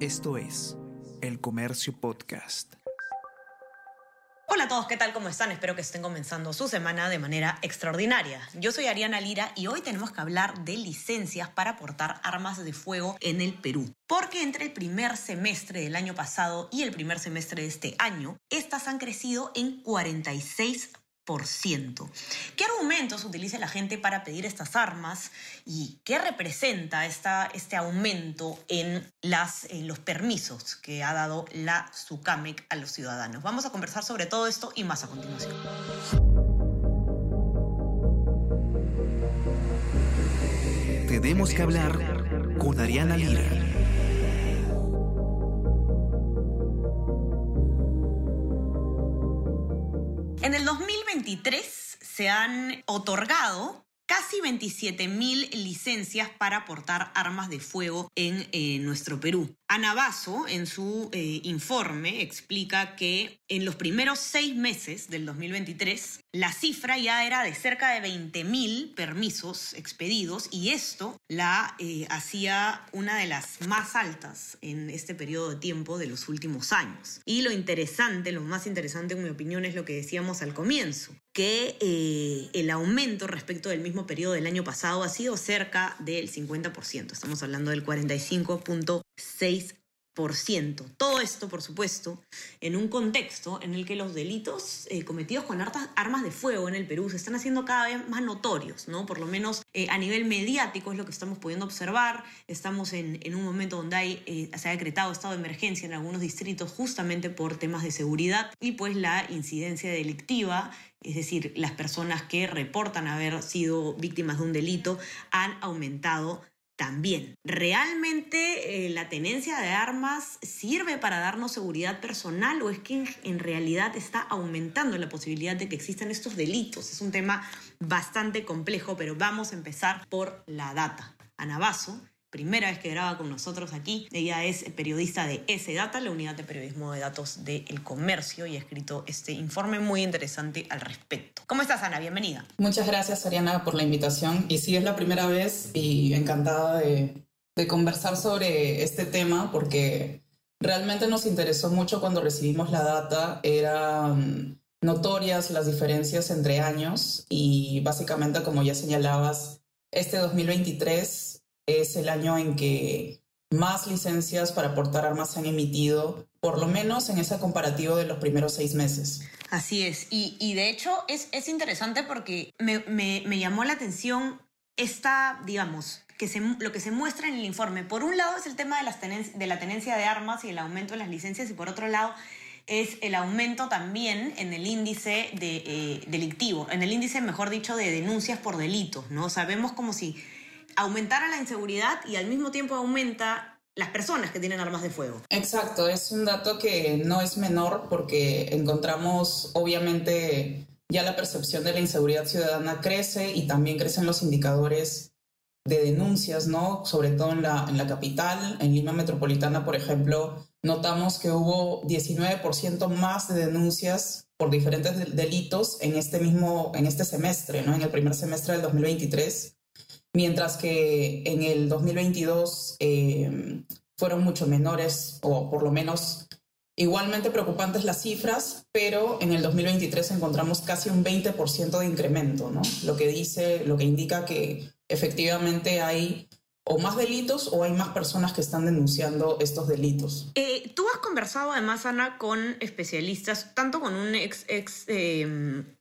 Esto es El Comercio Podcast. Hola a todos, ¿qué tal? ¿Cómo están? Espero que estén comenzando su semana de manera extraordinaria. Yo soy Ariana Lira y hoy tenemos que hablar de licencias para portar armas de fuego en el Perú. Porque entre el primer semestre del año pasado y el primer semestre de este año, estas han crecido en 46 ¿Qué argumentos utiliza la gente para pedir estas armas y qué representa esta, este aumento en, las, los permisos que ha dado la SUCAMEC a los ciudadanos? Vamos a conversar sobre todo esto y más a continuación. Tenemos que hablar con Ariana Lira. 2023 se han otorgado casi 27.000 licencias para portar armas de fuego en eh, nuestro Perú. Ana Basso, en su eh, informe, explica que en los primeros seis meses del 2023, la cifra ya era de cerca de 20.000 permisos expedidos y esto la eh, hacía una de las más altas en este periodo de tiempo de los últimos años. Y lo interesante, lo más interesante en mi opinión es lo que decíamos al comienzo, que eh, el aumento respecto del mismo periodo del año pasado ha sido cerca del 50%. Estamos hablando del 45.6%. Todo esto, por supuesto, en un contexto en el que los delitos eh, cometidos con armas de fuego en el Perú se están haciendo cada vez más notorios, ¿no? Por lo menos eh, a nivel mediático es lo que estamos pudiendo observar. Estamos en, un momento donde hay, eh, se ha decretado estado de emergencia en algunos distritos justamente por temas de seguridad y pues la incidencia delictiva es decir, las personas que reportan haber sido víctimas de un delito han aumentado también. ¿Realmente eh, la tenencia de armas sirve para darnos seguridad personal o es que en, realidad está aumentando la posibilidad de que existan estos delitos? Es un tema bastante complejo, pero vamos a empezar por la data. Anabaso primera vez que graba con nosotros aquí. Ella es periodista de S-Data, la unidad de periodismo de datos del comercio, y ha escrito este informe muy interesante al respecto. ¿Cómo estás, Ana? Bienvenida. Muchas gracias, Ariana, por la invitación. Y sí, es la primera vez y encantada de, conversar sobre este tema porque realmente nos interesó mucho cuando recibimos la data. Eran notorias las diferencias entre años y básicamente, como ya señalabas, este 2023 es el año en que más licencias para portar armas se han emitido, por lo menos en ese comparativo de los primeros seis meses. Así es, y, de hecho es, es, interesante porque me, me, llamó la atención esta, digamos, que se, lo que se muestra en el informe. Por un lado es el tema de, las de la tenencia de armas y el aumento de las licencias, y por otro lado es el aumento también en el índice de, eh, delictivo, en el índice, mejor dicho, de denuncias por delitos, ¿no? Sabemos como si aumentara la inseguridad y al mismo tiempo aumenta las personas que tienen armas de fuego. Exacto, es un dato que no es menor porque encontramos obviamente ya la percepción de la inseguridad ciudadana crece y también crecen los indicadores de denuncias, ¿no? Sobre todo en la, en la capital, en Lima Metropolitana, por ejemplo, notamos que hubo 19% más de denuncias por diferentes delitos en este mismo, en este semestre, ¿no? En el primer semestre del 2023 mientras que en el 2022 eh, fueron mucho menores o por lo menos igualmente preocupantes las cifras, pero en el 2023 encontramos casi un 20% de incremento, ¿no? Lo que dice, lo que indica que efectivamente hay o más delitos o hay más personas que están denunciando estos delitos. Eh, tú has conversado además, Ana, con especialistas, tanto con un ex, eh,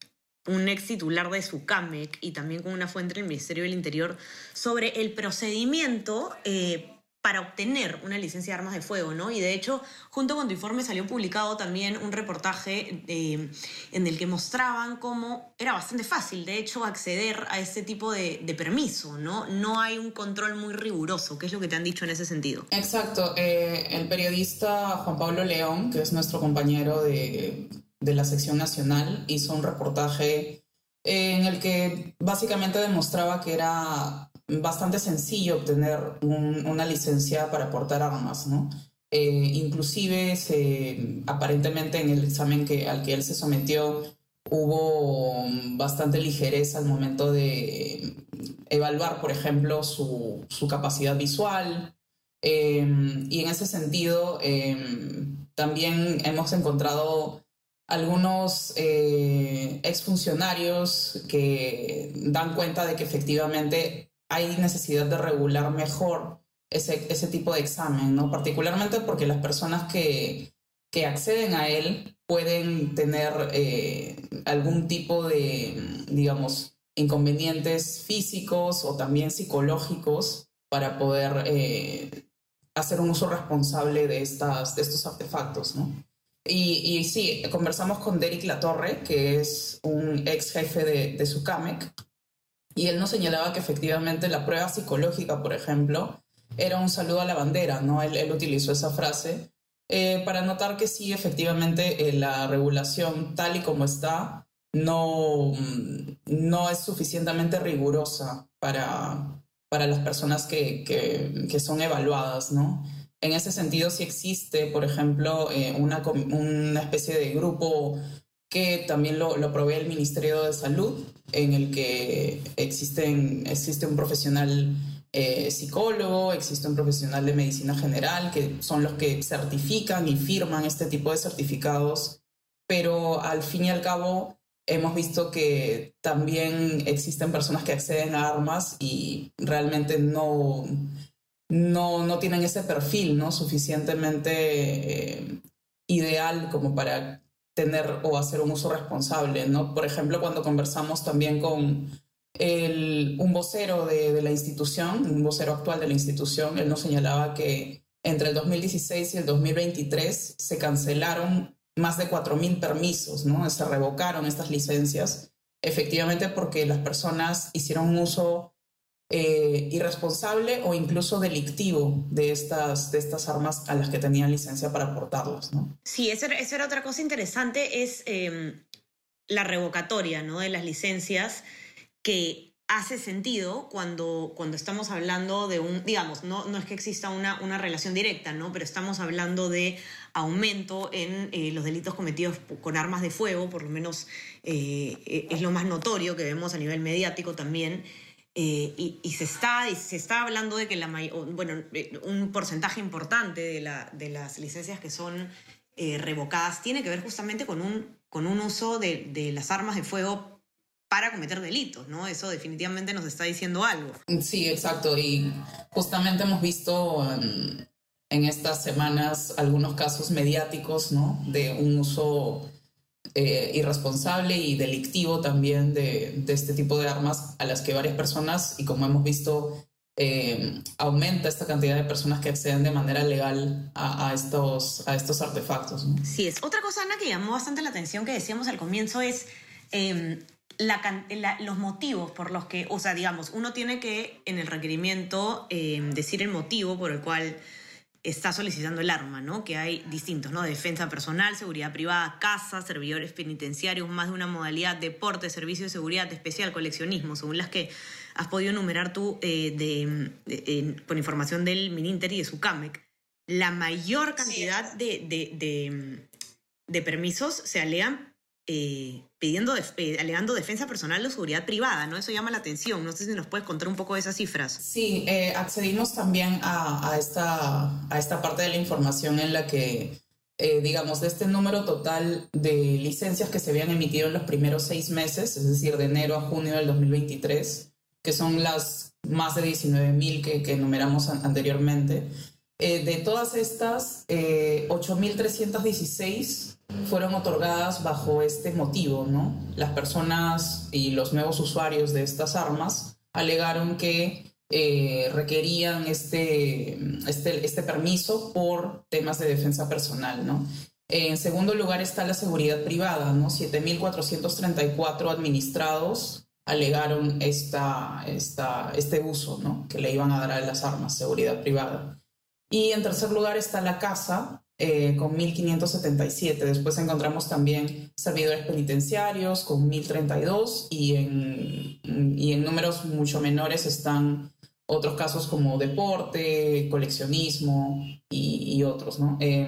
un ex titular de SUCAMEC y también con una fuente del Ministerio del Interior sobre el procedimiento eh, para obtener una licencia de armas de fuego, ¿no? Y de hecho, junto con tu informe salió publicado también un reportaje eh, en el que mostraban cómo era bastante fácil, de hecho, acceder a este tipo de, permiso, ¿no? No hay un control muy riguroso, ¿qué es lo que te han dicho en ese sentido? Exacto. Eh, el periodista Juan Pablo León, que es nuestro compañero de de la sección nacional hizo un reportaje en el que básicamente demostraba que era bastante sencillo obtener una licencia para portar armas, ¿no? Eh, inclusive aparentemente en el examen que, al que él se sometió hubo bastante ligereza al momento de evaluar, por ejemplo, su, su capacidad visual, Em, y en ese sentido, también hemos encontrado algunos eh, exfuncionarios que dan cuenta de que efectivamente hay necesidad de regular mejor ese, ese tipo de examen, ¿no? Particularmente porque las personas que, que acceden a él pueden tener eh, algún tipo de, digamos, inconvenientes físicos o también psicológicos para poder eh, hacer un uso responsable de, estas, de estos artefactos, ¿no? Y, y, sí, conversamos con Derek Latorre, que es un ex jefe de, de SUCAMEC, y él nos señalaba que efectivamente la prueba psicológica, por ejemplo, era un saludo a la bandera, ¿no? Él, él utilizó esa frase eh, para notar que sí, efectivamente, eh, la regulación tal y como está no, no es suficientemente rigurosa para, para las personas que, que, que son evaluadas, ¿no? En ese sentido, sí existe, por ejemplo, eh, una, especie de grupo que también lo, provee el Ministerio de Salud, en el que existe un profesional eh, psicólogo, existe un profesional de medicina general, que son los que certifican y firman este tipo de certificados, pero al fin y al cabo hemos visto que también existen personas que acceden a armas y realmente no, no, no tienen ese perfil ¿no? suficientemente eh, ideal como para tener o hacer un uso responsable. ¿no? Por ejemplo, cuando conversamos también con el, un vocero de, de, la institución, un vocero actual de la institución, él nos señalaba que entre el 2016 y el 2023 se cancelaron más de 4.000 permisos, ¿no? se revocaron estas licencias, efectivamente porque las personas hicieron un uso eh, irresponsable o incluso delictivo de estas, de estas armas a las que tenían licencia para portarlas. ¿no? Sí, esa era, esa era otra cosa interesante, es eh, la revocatoria ¿no? de las licencias que hace sentido cuando, cuando estamos hablando de un, digamos, no, no es que exista una, una relación directa, ¿no? Pero estamos hablando de aumento en eh, los delitos cometidos con armas de fuego, por lo menos eh, es lo más notorio que vemos a nivel mediático también. Eh, y, se está, se está hablando de que la bueno, eh, un porcentaje importante de, la, de las licencias que son eh, revocadas tiene que ver justamente con un, con un uso de, de, las armas de fuego para cometer delitos, ¿no? Eso definitivamente nos está diciendo algo. Sí, exacto. Y justamente hemos visto en, en estas semanas algunos casos mediáticos, ¿no? De un uso eh, irresponsable y delictivo también de, de, este tipo de armas a las que varias personas, y como hemos visto, eh, aumenta esta cantidad de personas que acceden de manera legal a, a estos, a estos artefactos. ¿no? Sí, es. Otra cosa, Ana, que llamó bastante la atención que decíamos al comienzo es... Eh, la, la, los motivos por los que, o sea, digamos, uno tiene que en el requerimiento eh, decir el motivo por el cual está solicitando el arma, ¿no? Que hay distintos, ¿no? Defensa personal, seguridad privada, casa, servidores penitenciarios, más de una modalidad, deporte, servicio de seguridad especial, coleccionismo, según las que has podido enumerar tú eh, de, de, de, con información del Mininter y de su CAMEC. La mayor cantidad sí. de, de, permisos se alegan eh, pidiendo, eh, alegando defensa personal o seguridad privada, ¿no? Eso llama la atención. No sé si nos puedes contar un poco de esas cifras. Sí, eh, accedimos también a, a, esta, a esta parte de la información en la que, eh, digamos, de este número total de licencias que se habían emitido en los primeros seis meses, es decir, de enero a junio del 2023, que son las más de 19 mil que, que enumeramos an anteriormente, de todas estas, 8.316 fueron otorgadas bajo este motivo, ¿no? Las personas y los nuevos usuarios de estas armas alegaron que eh, requerían este, este, este permiso por temas de defensa personal, ¿no? En segundo lugar está la seguridad privada, ¿no? 7.434 administrados alegaron esta, esta, este uso, ¿no? Que le iban a dar a las armas, seguridad privada. Y en tercer lugar está la casa, eh, con 1.577. Después encontramos también servidores penitenciarios con 1.032 y en, y en números mucho menores están otros casos como deporte, coleccionismo y, y otros. ¿no? Eh,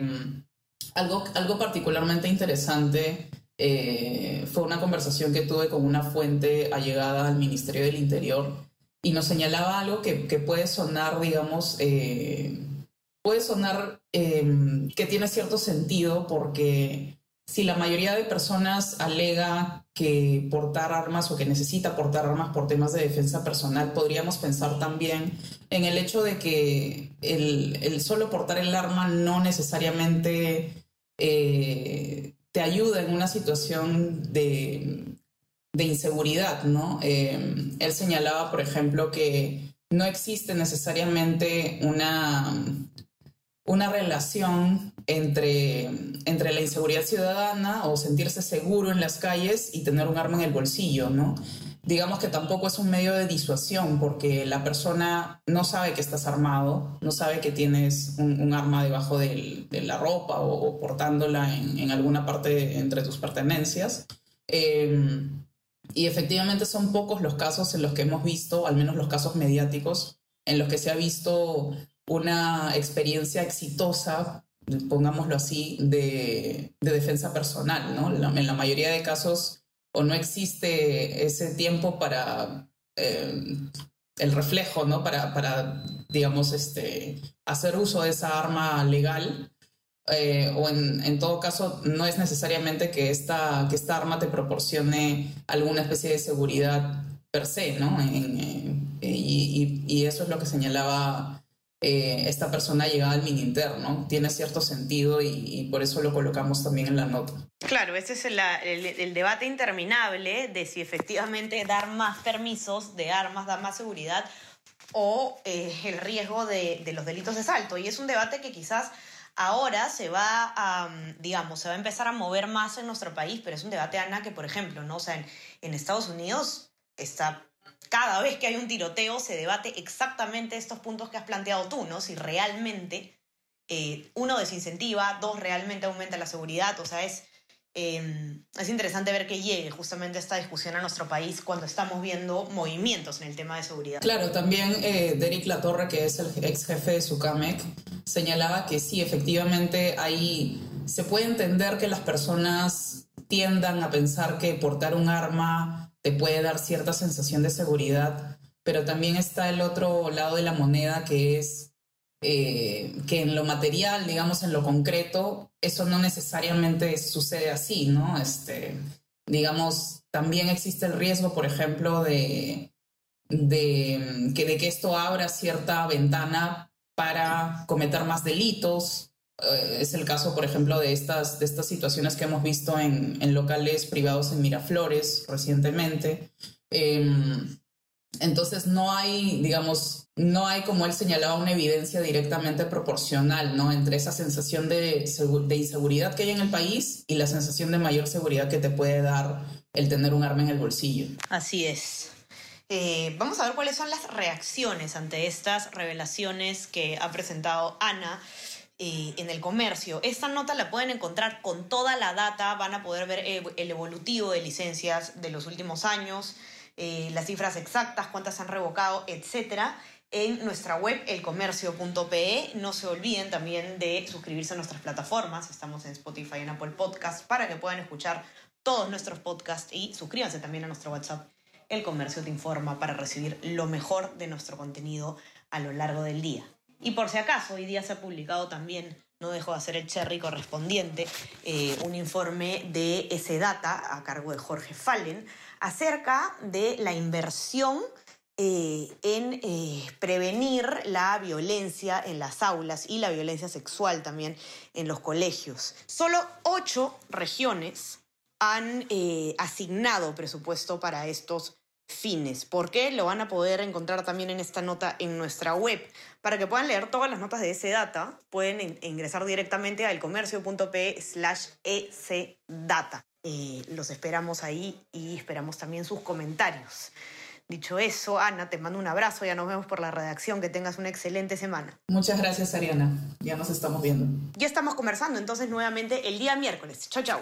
algo, algo particularmente interesante eh, fue una conversación que tuve con una fuente allegada al Ministerio del Interior y nos señalaba algo que, que puede sonar, digamos, eh, puede sonar em, que tiene cierto sentido porque si la mayoría de personas alega que portar armas o que necesita portar armas por temas de defensa personal, podríamos pensar también en el hecho de que el, solo portar el arma no necesariamente eh, te ayuda en una situación de, inseguridad, ¿no? Em, él señalaba, por ejemplo, que no existe necesariamente una, una relación entre, entre la inseguridad ciudadana o sentirse seguro en las calles y tener un arma en el bolsillo, ¿no? Digamos que tampoco es un medio de disuasión porque la persona no sabe que estás armado, no sabe que tienes un, arma debajo de la ropa o, portándola en, alguna parte entre tus pertenencias. Em, y efectivamente son pocos los casos en los que hemos visto, al menos los casos mediáticos, en los que se ha visto una experiencia exitosa, pongámoslo así, de, defensa personal, ¿no? en la mayoría de casos o no existe ese tiempo para eh, el reflejo, ¿no? Para, para, digamos, este, hacer uso de esa arma legal. Eh, o en, todo caso, no es necesariamente que esta, que esta arma te proporcione alguna especie de seguridad per se, ¿no? y, y, eso es lo que señalaba eh, esta persona llegada al mini interno. Tiene cierto sentido y, por eso lo colocamos también en la nota. Claro, ese es el, debate interminable de si efectivamente dar más permisos de armas da más seguridad o eh, el riesgo de, los delitos de salto. Y es un debate que quizás ahora se va a, digamos, se va a empezar a mover más en nuestro país, pero es un debate, Ana, que por ejemplo, ¿no? O sea, en Estados Unidos está cada vez que hay un tiroteo se debate exactamente estos puntos que has planteado tú, ¿no? Si realmente, eh, uno, desincentiva, dos, realmente aumenta la seguridad, o sea, es, em, es interesante ver que llegue justamente esta discusión a nuestro país cuando estamos viendo movimientos en el tema de seguridad. Claro, también eh, Derek Latorre, que es el ex jefe de Sucamec, señalaba que sí, efectivamente, ahí se puede entender que las personas tiendan a pensar que portar un arma te puede dar cierta sensación de seguridad, pero también está el otro lado de la moneda que es eh, que en lo material, digamos, en lo concreto, eso no necesariamente sucede así, ¿no? Este, digamos, también existe el riesgo, por ejemplo, de, que, de que esto abra cierta ventana para cometer más delitos, es el caso, por ejemplo, de estas, de estas situaciones que hemos visto en, en locales privados en Miraflores recientemente. Em, entonces no hay, digamos, no hay, como él señalaba, una evidencia directamente proporcional, ¿no? Entre esa sensación de, de, inseguridad que hay en el país y la sensación de mayor seguridad que te puede dar el tener un arma en el bolsillo. Así es. Eh, vamos a ver cuáles son las reacciones ante estas revelaciones que ha presentado Ana. Eh, en el comercio. Esta nota la pueden encontrar con toda la data, van a poder ver el evolutivo de licencias de los últimos años, eh, las cifras exactas, cuántas han revocado, etcétera, en nuestra web elcomercio.pe. No se olviden también de suscribirse a nuestras plataformas. Estamos en Spotify y en Apple Podcast para que puedan escuchar todos nuestros podcasts y suscríbanse también a nuestro WhatsApp. El Comercio te informa para recibir lo mejor de nuestro contenido a lo largo del día. Y por si acaso, hoy día se ha publicado también, no dejo de hacer el cherry correspondiente, eh, un informe de ese data a cargo de Jorge Fallen acerca de la inversión eh, en eh, prevenir la violencia en las aulas y la violencia sexual también en los colegios. Solo ocho regiones han asignado presupuesto para estos fines. ¿Por qué? Lo van a poder encontrar también en esta nota en nuestra web. Para que puedan leer todas las notas de ese data, pueden ingresar directamente al comercio.p slash ecdata. Eh, los esperamos ahí y esperamos también sus comentarios. Dicho eso, Ana, te mando un abrazo, ya nos vemos por la redacción, que tengas una excelente semana. Muchas gracias, Ariana, ya nos estamos viendo. Ya estamos conversando entonces nuevamente el día miércoles. Chau, chau.